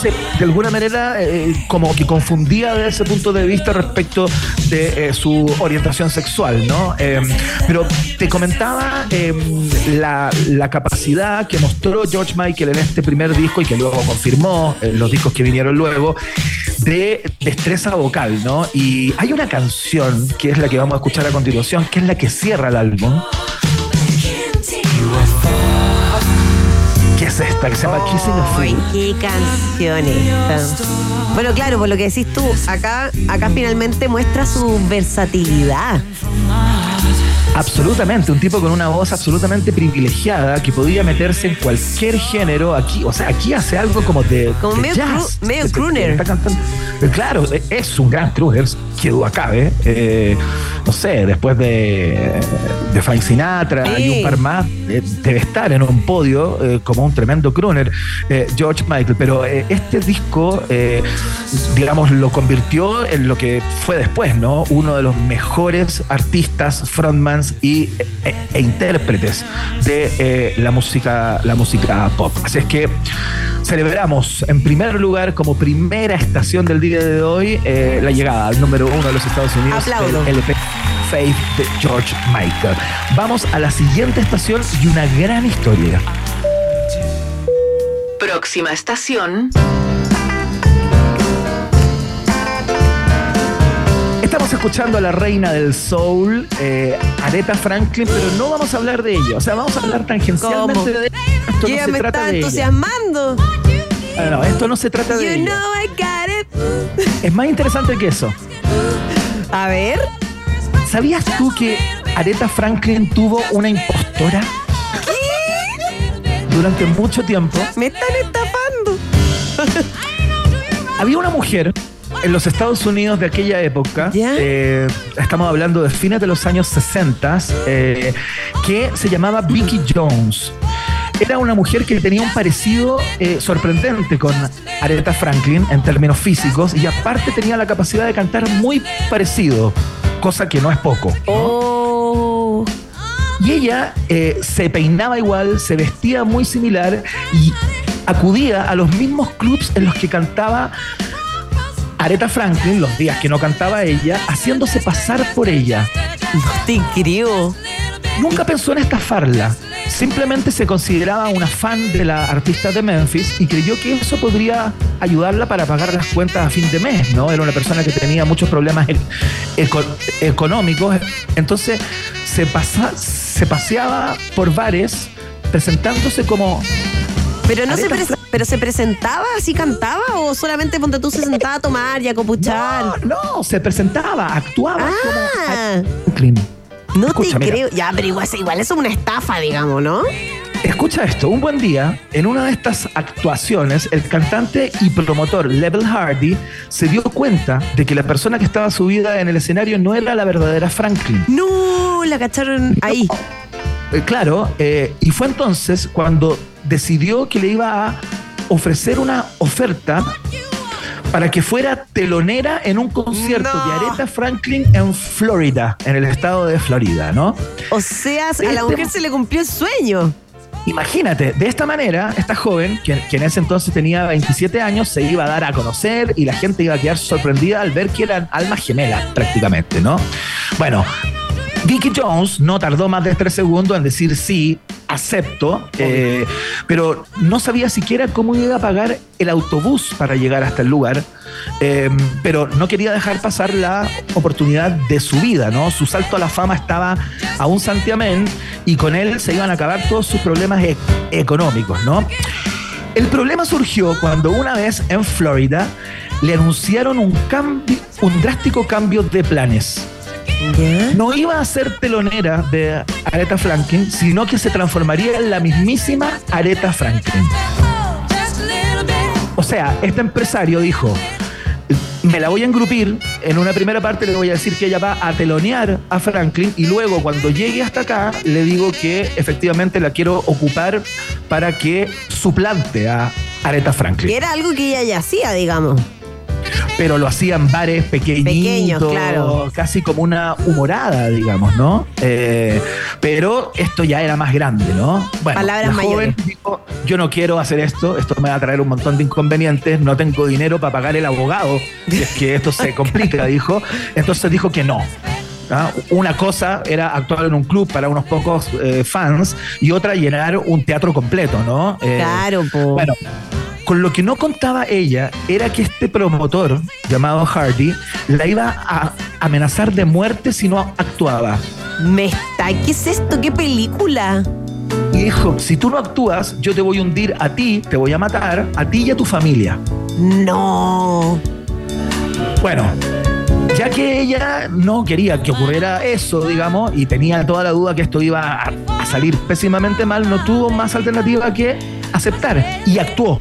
Sí. De alguna manera, eh, como que confundía desde ese punto de vista respecto de eh, su orientación sexual, ¿no? Eh, pero te comentaba eh, la, capacidad que mostró George Michael en este primer disco y que luego confirmó los discos que vinieron luego de destreza vocal, ¿no? Y hay una canción que es la que vamos a escuchar a continuación, que es la que cierra el álbum. que es esta que se llama Kissing a Fool. qué canción esta. Bueno, claro, por lo que decís tú, acá, acá finalmente muestra su versatilidad. Absolutamente, un tipo con una voz absolutamente privilegiada que podía meterse en cualquier género. Aquí, o sea, aquí hace algo como de, Como de medio jazz. cru- medio Que se- crooner. que está cantando. Claro, eh, es un gran crooner, que duda cabe. Eh, no sé, después de, de Frank Sinatra Sí. y un par más, eh, debe estar en un podio eh, como un tremendo crooner, George Michael. Pero este disco, digamos, lo convirtió en lo que fue después, ¿no? Uno de los mejores artistas, frontmans y, e, e intérpretes de la, música, la música pop. Así es que celebramos en primer lugar, como primera estación del día de hoy, la llegada al número uno de los Estados Unidos Aplaudo. del LP Faith de George Michael. Vamos a la siguiente estación y una gran historia. Próxima estación. Estamos escuchando a la reina del soul, eh, Aretha Franklin, pero no vamos a hablar de ella. O sea, vamos a hablar tangencialmente ¿Cómo? de ella. Esto no ella se me trata está de ella. entusiasmando. No, no, esto no se trata de You ella. know I got it. Es más interesante que eso. A ver. ¿Sabías tú que Aretha Franklin tuvo una impostora? Durante mucho tiempo. Me están estafando. Había una mujer en los Estados Unidos de aquella época, eh, estamos hablando de fines de los años 60, eh, que se llamaba Vicky Jones. Era una mujer que tenía un parecido eh, sorprendente con Aretha Franklin en términos físicos y aparte tenía la capacidad de cantar muy parecido, cosa que no es poco. Oh. Y ella eh, se peinaba igual, se vestía muy similar y acudía a los mismos clubs en los que cantaba Aretha Franklin, los días que no cantaba ella, haciéndose pasar por ella. No te creo. Nunca pensó en estafarla. Simplemente se consideraba una fan de la artista de Memphis y creyó que eso podría ayudarla para pagar las cuentas a fin de mes, ¿no? Era una persona que tenía muchos problemas e- eco- económicos. Entonces se, pasa, se paseaba por bares presentándose como Pero no se, pero se presentaba, así cantaba o solamente ponte tú se sentaba a tomar y a copuchar. No, no, se presentaba, actuaba Ah. como. No Escucha, te mira. creo. Ya, pero igual, igual es una estafa, digamos, ¿no? Escucha esto, un buen día, en una de estas actuaciones, el cantante y promotor Level Hardy se dio cuenta de que la persona que estaba subida en el escenario no era la verdadera Franklin. No, la cacharon ahí. Eh, claro, eh, y fue entonces cuando decidió que le iba a ofrecer una oferta para que fuera telonera en un concierto No. de Aretha Franklin en Florida, en el estado de Florida, ¿no? O sea, a la Este- mujer se le cumplió el sueño. Imagínate, de esta manera, esta joven, que, que en ese entonces tenía 27 años, se iba a dar a conocer y la gente iba a quedar sorprendida al ver que eran almas gemelas prácticamente, ¿no? Bueno, Vicky Jones no tardó más de tres segundos en decir sí, acepto, eh, pero no sabía siquiera cómo iba a pagar el autobús para llegar hasta el lugar, eh, pero no quería dejar pasar la oportunidad de su vida, ¿no? Su salto a la fama estaba a un santiamén y con él se iban a acabar todos sus problemas e- económicos, ¿no? El problema surgió cuando una vez en Florida le anunciaron un cambio, un drástico cambio de planes. No iba a ser telonera de Aretha Franklin, sino que se transformaría en la mismísima Aretha Franklin. O sea, este empresario dijo, me la voy a engrupir, en una primera parte le voy a decir que ella va a telonear a Franklin y luego cuando llegue hasta acá le digo que efectivamente la quiero ocupar para que suplante a Aretha Que Franklin. era algo que ella ya hacía, digamos. Pero lo hacían bares pequeñitos, Pequeños, claro. casi como una humorada, digamos, ¿no? Eh, pero esto ya era más grande, ¿no? Bueno, Palabras la joven dijo, yo no quiero hacer esto, esto me va a traer un montón de inconvenientes, no tengo dinero para pagar el abogado, si es que esto se complica, dijo. Entonces dijo que no. ¿ah? Una cosa era actuar en un club para unos pocos eh, fans y otra llenar un teatro completo, ¿no? Eh, Claro, po. Bueno, con lo que no contaba ella era que este promotor llamado Hardy la iba a amenazar de muerte si no actuaba. Me está. ¿Qué es esto? ¿Qué película? y dijo, si tú no actúas, yo te voy a hundir a ti, te voy a matar, a ti y a tu familia. No. Bueno, ya que ella no quería que ocurriera eso, digamos, y tenía toda la duda que esto iba a, a salir pésimamente mal, no tuvo más alternativa que aceptar y actuó.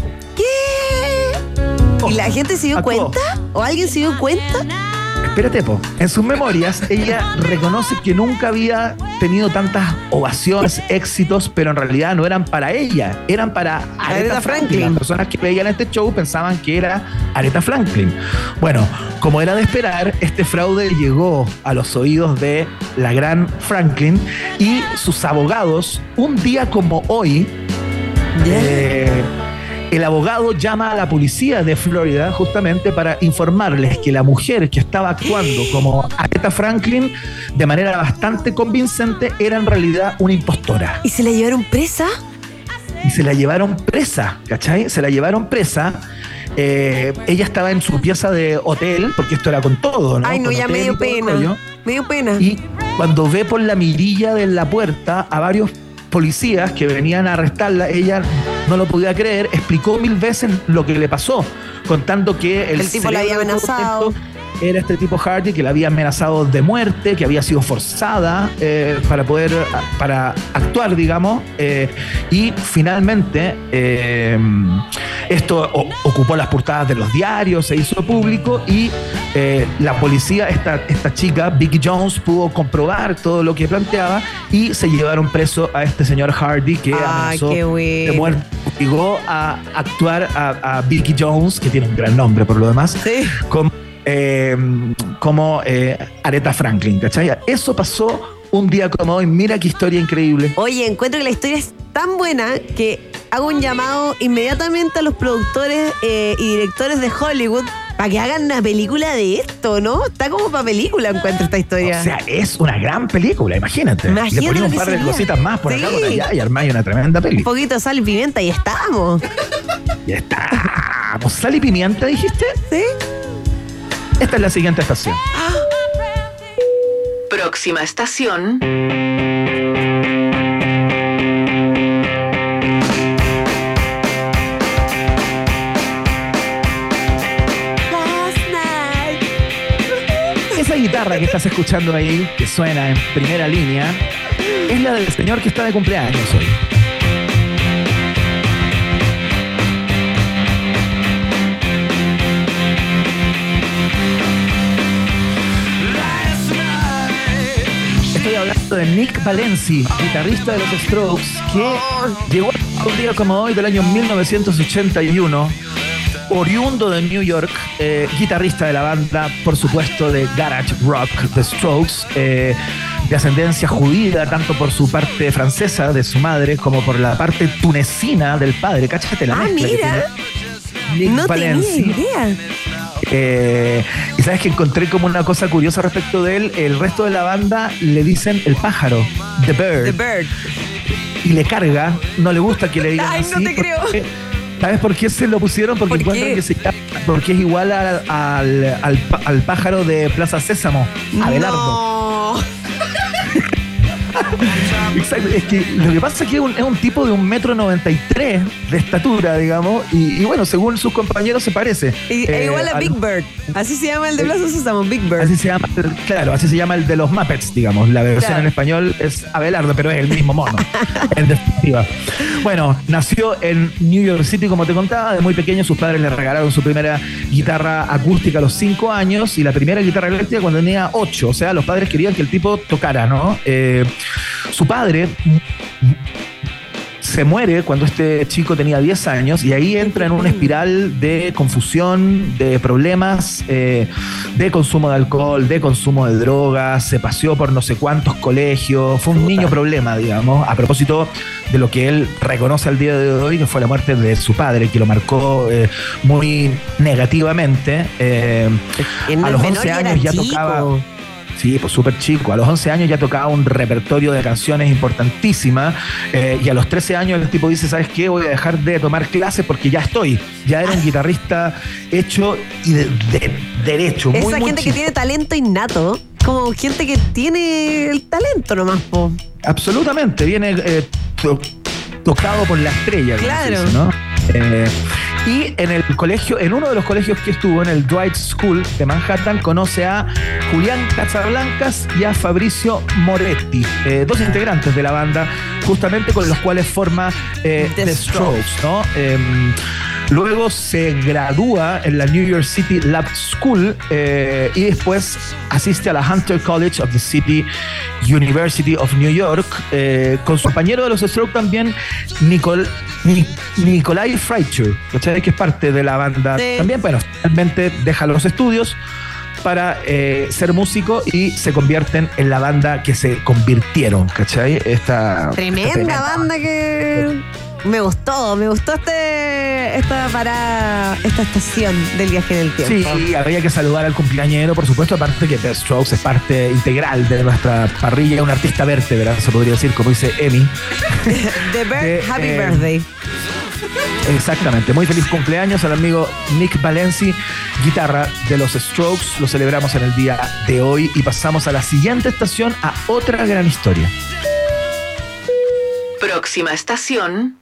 ¿Y la gente se dio Actuó. cuenta? ¿O alguien se dio cuenta? Espérate, po. En sus memorias, ella reconoce que nunca había tenido tantas ovaciones, éxitos, pero en realidad no eran para ella, eran para Aretha, Aretha Franklin. Franklin. Las personas que veían este show pensaban que era Aretha Franklin. Bueno, como era de esperar, este fraude llegó a los oídos de la gran Franklin y sus abogados, un día como hoy, eh, el abogado llama a la policía de Florida justamente para informarles que la mujer que estaba actuando como Aretha Franklin de manera bastante convincente era en realidad una impostora. ¿Y se la llevaron presa? Y se la llevaron presa, ¿cachai? Se la llevaron presa. Eh, ella estaba en su pieza de hotel, porque esto era con todo, ¿no? Ay, no, Con ya hotel me y dio todo el pena. rollo. Me dio pena. Y cuando ve por la mirilla de la puerta a varios policías que venían a arrestarla, ella no lo podía creer, explicó mil veces lo que le pasó, contando que el, El tipo la había amenazado. Era este tipo Hardy que la había amenazado de muerte, que había sido forzada eh, para poder, para actuar, digamos. eh, y finalmente eh, esto o- ocupó las portadas de los diarios, se hizo público y la policía, esta, esta chica, Vicky Jones, pudo comprobar todo lo que planteaba y se llevaron preso a este señor Hardy que amenazó de muerte. Obligó a actuar a, a Vicky Jones, que tiene un gran nombre por lo demás, como, eh, como eh, Aretha Franklin, ¿cachai? Eso pasó un día como hoy. Mira qué historia increíble. Oye, encuentro que la historia es tan buena que hago un llamado inmediatamente a los productores eh, y directores de Hollywood para que hagan una película de esto, ¿no? Está como para película, encuentro esta historia. O sea, es una gran película, imagínate. Imagínate Le ponía un par de cositas más por acá, Sí. por allá y armáis una tremenda un peli. poquito de sal y pimienta y estamos. Ya está. Pues sal y pimienta, dijiste. ¿Sí? Esta es la siguiente estación. Próxima estación. Esa guitarra que estás escuchando ahí, que suena en primera línea, es la del señor que está de cumpleaños hoy. De Nick Valenci, guitarrista de los Strokes, que llegó un día como hoy del año 1981, oriundo de New York, eh, guitarrista de la banda, por supuesto, de Garage Rock, The Strokes, eh, de ascendencia judía, tanto por su parte francesa de su madre, como por la parte tunecina del padre. Cáchate la Ah, mezcla que mira. tiene Nick No Valenci. tenía idea. Eh, y sabes que encontré como una cosa curiosa respecto de él. El resto de la banda le dicen el pájaro, The Bird. The Bird. Y le carga, no le gusta que le digan Ay, así. no te creo. ¿Sabes por qué se lo pusieron? Porque ¿Por encuentran que se llama- porque es igual al, al- al pa- al pájaro de Plaza Sésamo, Abelardo. No. Exacto, es que lo que pasa es que es un, es un tipo de un metro noventa y tres de estatura, digamos, y, y bueno, según sus compañeros se parece. Y- Eh, e igual a Big Bird. Así se llama el de Plaza Sésamo, Big Bird. Así se llama, claro, así se llama el de los Muppets, digamos. La versión Claro. en español es Abelardo, pero es el mismo mono, en definitiva. Bueno, nació en New York City, como te contaba. De muy pequeño sus padres le regalaron su primera guitarra acústica a los 5 años y la primera guitarra eléctrica cuando tenía 8. O sea, los padres querían que el tipo tocara, ¿no? Eh, su padre se muere cuando este chico tenía 10 años y ahí entra en una espiral de confusión, de problemas, eh, de consumo de alcohol, de consumo de drogas, se paseó por no sé cuántos colegios, fue un niño problema, digamos, a propósito de lo que él reconoce al día de hoy, que fue la muerte de su padre, que lo marcó eh, muy negativamente. Eh, a los menor 11 y era años ya chico. tocaba... Sí, pues súper chico. A los 11 años ya tocaba un repertorio de canciones importantísimas. eh, y a los 13 años el tipo dice, ¿sabes qué? Voy a dejar de tomar clases porque ya estoy. Ya era un guitarrista hecho y de, de- derecho. Esa muy gente que tiene talento innato, como gente que tiene el talento nomás, po. Absolutamente. Viene, eh, to- tocado por la estrella. Claro. se dice, ¿no? Eh, y en el colegio, en uno de los colegios que estuvo, en el Dwight School de Manhattan, conoce a Julián Casablancas y a Fabricio Moretti, eh, dos integrantes de la banda, justamente con los cuales forma eh, The Strokes, ¿no? Em, Luego se gradúa en la New York City Lab School eh, y después asiste a la Hunter College of the City University of New York eh, con su compañero de los Strokes también, Nicol, Ni- Nikolai Freitcher, ¿cachai? que es parte de la banda Sí. también. Bueno, finalmente deja los estudios para eh, ser músico y se convierten en la banda que se convirtieron, ¿cachai? Esta, Tremenda banda que me gustó, me gustó este esta para esta estación del viaje en el tiempo. Sí, había que saludar al cumpleañero, por supuesto, aparte que The Strokes es parte integral de nuestra parrilla, un artista vértebra, se podría decir, como dice Emi. The Bird, Eh, Happy eh, Birthday. Exactamente, muy feliz cumpleaños al amigo Nick Valenci, guitarra de los Strokes, lo celebramos en el día de hoy y pasamos a la siguiente estación, a otra gran historia. Próxima estación.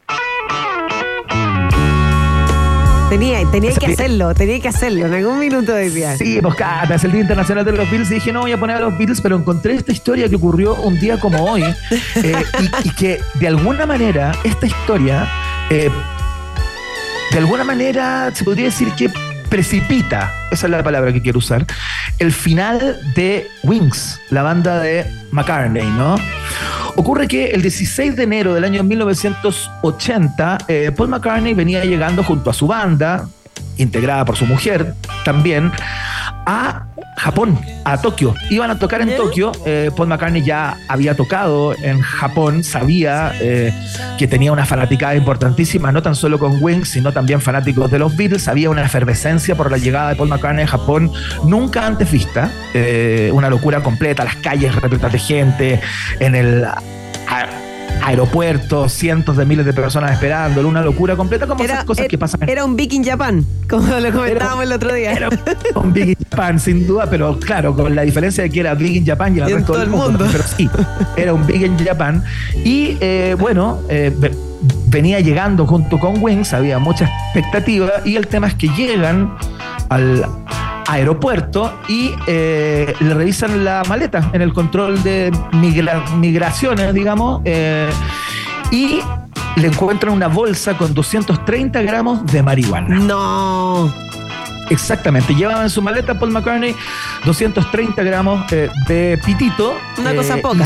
Tenía, tenía que hacerlo, tenía que hacerlo en algún minuto de día. Sí, pues Cata, es el Día Internacional de los Beatles y dije, no voy a poner a los Beatles, pero encontré esta historia que ocurrió un día como hoy eh, y, y que de alguna manera esta historia, eh, de alguna manera se podría decir que precipita, esa es la palabra que quiero usar, el final de Wings, la banda de McCartney, ¿no? Ocurre que el 16 de enero del año 1980, eh, Paul McCartney venía llegando junto a su banda, integrada por su mujer también, a Japón, a Tokio. Iban a tocar en Tokio. eh, Paul McCartney ya había tocado en Japón, sabía eh, que tenía una fanaticada importantísima, no tan solo con Wings, sino también fanáticos de los Beatles. Había una efervescencia por la llegada de Paul McCartney a Japón nunca antes vista. eh, una locura completa, las calles repletas de gente, en el a- aeropuerto, cientos de miles de personas esperándolo, una locura completa, como esas cosas que pasan era un Big in Japan, como lo comentábamos el otro día. era un Big in Japan, sin duda, pero claro, con la diferencia de que era Big in Japan y el Y resto todo del el mundo. mundo. Pero sí, era un Big in Japan. Y eh, bueno, eh, ve- venía llegando junto con Wings, había mucha expectativa. Y el tema es que llegan al aeropuerto y eh, le revisan la maleta en el control de migra- migraciones, digamos. eh, y le encuentran una bolsa con 230 gramos de marihuana. No. Exactamente, llevaba en su maleta Paul McCartney 230 gramos eh, de pitito. Una cosa poca.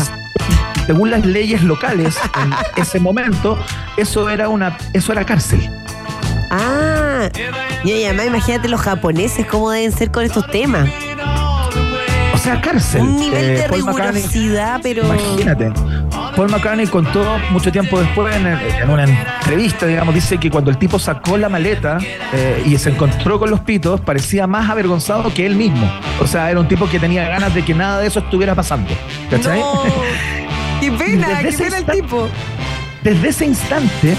y según las leyes locales en ese momento, eso era una, eso era cárcel. Ah, y además imagínate los japoneses cómo deben ser con estos temas. O sea, cárcel. Un nivel Eh, de Paul McCartney- pero... Imagínate. Paul McCartney contó mucho tiempo después en, en una entrevista, digamos, dice que cuando el tipo sacó la maleta eh, y se encontró con los pitos, parecía más avergonzado que él mismo. O sea, era un tipo que tenía ganas de que nada de eso estuviera pasando. ¿Cachai? No. Qué pena, qué pena el tipo. Desde ese instante,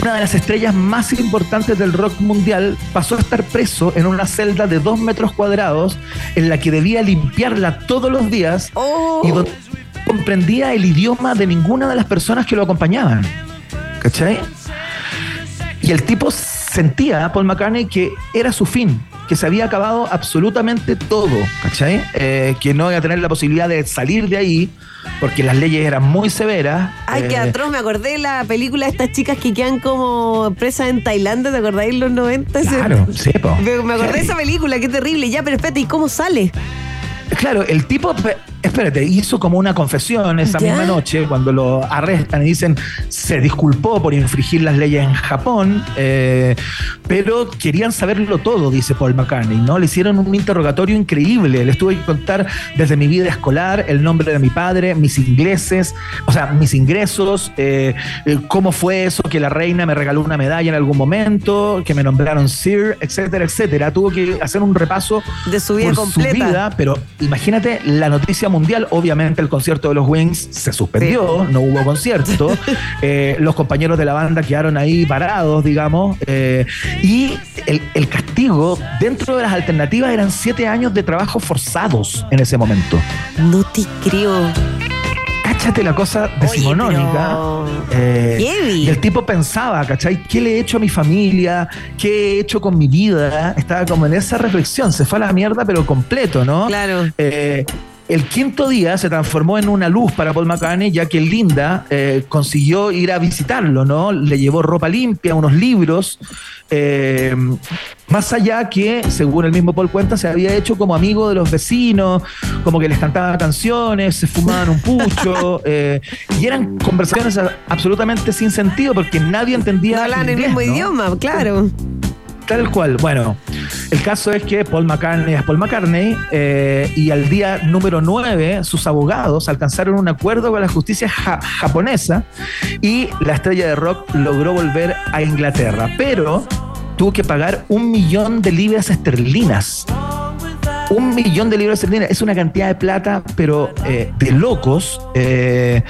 una de las estrellas más importantes del rock mundial pasó a estar preso en una celda de dos metros cuadrados en la que debía limpiarla todos los días Oh. y donde no comprendía el idioma de ninguna de las personas que lo acompañaban. ¿Cachai? Y el tipo sentía, Paul McCartney, que era su fin, que se había acabado absolutamente todo, ¿cachai? Eh, que no iba a tener la posibilidad de salir de ahí, porque las leyes eran muy severas. Ay, qué Eh, atroz, me acordé de la película de estas chicas que quedan como presas en Tailandia, ¿te acordáis los 90? Ese- Claro, sí, po. Me, acordé de esa película, qué terrible. Ya, pero espérate, ¿y cómo sale? Claro, el tipo, espérate, hizo como una confesión esa ¿Ya? misma noche cuando lo arrestan y dicen se disculpó por infringir las leyes en Japón, eh, pero querían saberlo todo, dice Paul McCartney, ¿no? Le hicieron un interrogatorio increíble, les tuve que contar desde mi vida escolar, el nombre de mi padre, mis ingleses, o sea, mis ingresos, eh, eh, cómo fue eso que la reina me regaló una medalla en algún momento, que me nombraron Sir, etcétera, etcétera. Tuvo que hacer un repaso De su vida por completa. su vida, pero imagínate la noticia mundial. Obviamente el concierto de los Wings se suspendió, no hubo concierto. Eh, los compañeros de la banda quedaron ahí parados, digamos. eh, y el, el castigo dentro de las alternativas eran siete años de trabajo forzados en ese momento. No te creo. cáchate la cosa decimonónica. eh, y el tipo pensaba, ¿cachai? ¿Qué le he hecho a mi familia? ¿Qué he hecho con mi vida? Estaba como en esa reflexión. Se fue a la mierda, pero completo, ¿no? Claro. Eh, el quinto día se transformó en una luz para Paul McCartney, ya que Linda eh, consiguió ir a visitarlo, ¿no? Le llevó ropa limpia, unos libros. eh, más allá que, según el mismo Paul cuenta, se había hecho como amigo de los vecinos, como que les cantaba canciones, se fumaban un pucho, eh, y eran conversaciones absolutamente sin sentido porque nadie entendía. No hablan el mismo ¿no? idioma, claro. Tal cual. Bueno, el caso es que Paul McCartney es Paul McCartney eh, y al día número 9 sus abogados alcanzaron un acuerdo con la justicia ja- japonesa y la estrella de rock logró volver a Inglaterra, pero tuvo que pagar un millón de libras esterlinas. Un millón de libras esterlinas es una cantidad de plata, pero eh, de locos. eh,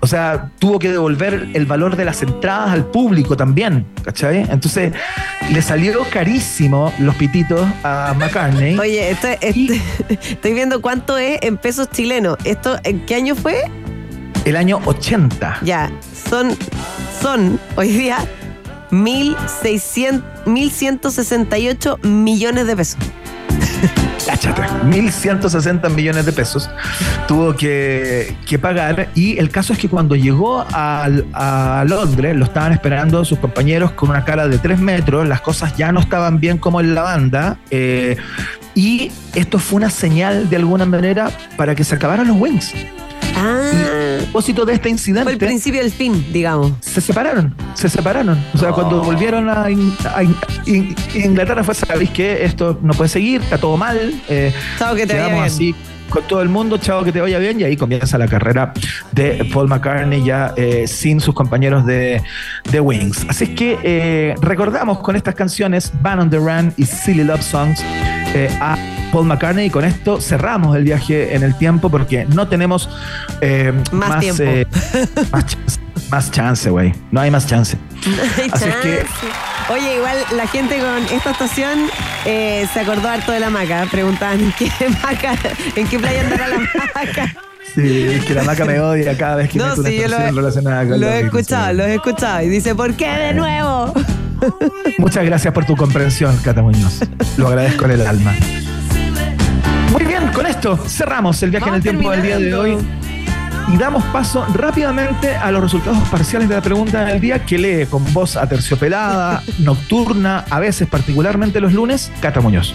o sea, tuvo que devolver el valor de las entradas al público también, ¿cachai? Entonces, le salió carísimo los pititos a McCartney. Oye, esto, este- estoy viendo cuánto es en pesos chilenos. ¿Esto en qué año fue? El año 80. Ya, son, son hoy día 1.600 1.168 millones de pesos. Cáchate, 1.160 millones de pesos tuvo que, que pagar y el caso es que cuando llegó a, Londres lo estaban esperando sus compañeros con una cara de 3 metros, las cosas ya no estaban bien como en la banda eh, y esto fue una señal de alguna manera para que se acabaran los Wings. Ah, A propósito de este incidente. fue el principio del fin, digamos. se separaron, se separaron. O sea, cuando volvieron a, In- a In- In- Inglaterra fue, sabéis que esto no puede seguir, está todo mal. eh, Chao, que te vaya bien. así con todo el mundo, chao, que te vaya bien. Y ahí comienza la carrera de Paul McCartney ya eh, sin sus compañeros de, de Wings. Así es que eh, recordamos con estas canciones, Ban on the Run y Silly Love Songs, eh, a Paul McCartney y con esto cerramos el viaje en el tiempo porque no tenemos eh, Más tiempo. eh, más chance, más chance, güey. No hay más chance. Ay, Así es que- chance. Oye, igual la gente con esta estación eh, se acordó harto de la maca. Preguntaban en qué maca, en qué playa andará la maca. Sí, es que la maca me odia cada vez que No, meto una sí, yo lo estación he, relacionada con lo he escuchado, lo he escuchado. Y dice, ¿por qué de nuevo? Muchas gracias por tu comprensión, Cata Muñoz. Lo agradezco en el alma. Muy bien, con esto cerramos el viaje en el tiempo del día de hoy. Y damos paso rápidamente a los resultados parciales de la pregunta del día que lee con voz aterciopelada, nocturna, a veces particularmente los lunes, Cata Muñoz.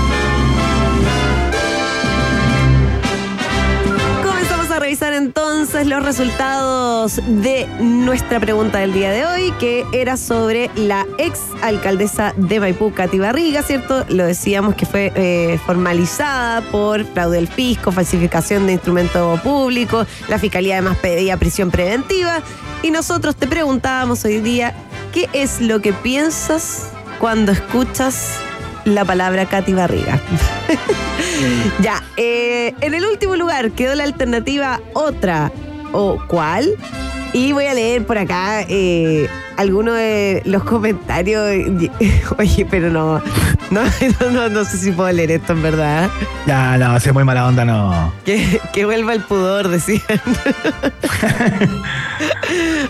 Revisar entonces los resultados de nuestra pregunta del día de hoy, que era sobre la ex alcaldesa de Maipú, Katy Barriga, ¿cierto? Lo decíamos que fue eh, formalizada por fraude del fisco, falsificación de instrumento público, la fiscalía además pedía prisión preventiva, y nosotros te preguntábamos hoy día, ¿qué es lo que piensas cuando escuchas la palabra Katy Barriga? Ya, eh, en el último lugar quedó la alternativa otra o cuál. Y voy a leer por acá eh, algunos de los comentarios. Oye, pero no, no, no, no, no sé si puedo leer esto en verdad. Ya, no, si es muy mala onda, no. Que, que vuelva el pudor, decían.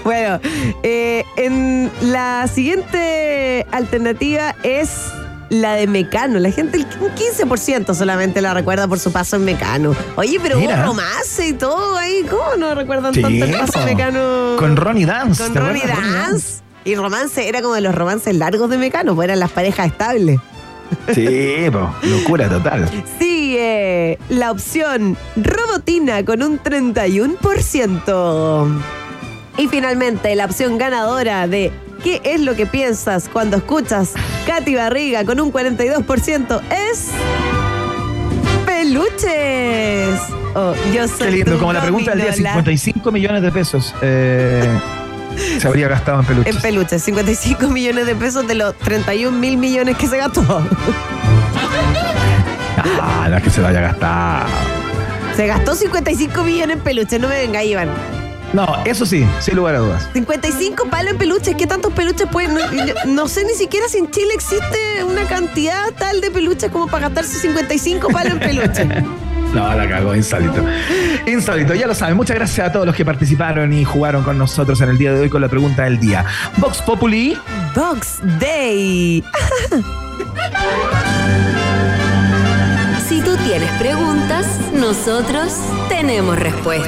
bueno, eh, en la siguiente alternativa es la de Mecano. La gente, el 15% solamente la recuerda por su paso en Mecano. Oye, pero hubo romance y todo ahí. ¿Cómo no recuerdan Sí, tanto el paso en. Mecano? Con Ronnie Dance. Con ¿te Ronnie Dance. Y romance era como de los romances largos de Mecano, pues eran las parejas estables. Sí, po, locura total. Sigue la opción Robotina con un 31%. Y finalmente la opción ganadora de ¿Qué es lo que piensas cuando escuchas Katy Barriga con un 42% es peluches? Oh, yo soy Qué lindo, como la pregunta del día, gominola. 55 millones de pesos eh, se habría gastado en peluches. En peluches, 55 millones de pesos de los 31 mil millones que se gastó. Ah, es que se lo haya gastado. Se gastó 55 millones en peluches, no me venga, Iván. No, eso sí, sin lugar a dudas. 55 palos en peluches, ¿qué tantos peluches pueden? No, yo- no sé ni siquiera si en Chile existe una cantidad tal de peluches como para gastarse 55 palos en peluches. No, la cagó, insólito. Insólito, ya lo saben. Muchas gracias a todos los que participaron y jugaron con nosotros en el día de hoy con la pregunta del día. Vox Populi. Box Day. Si tú tienes preguntas, nosotros tenemos respuestas.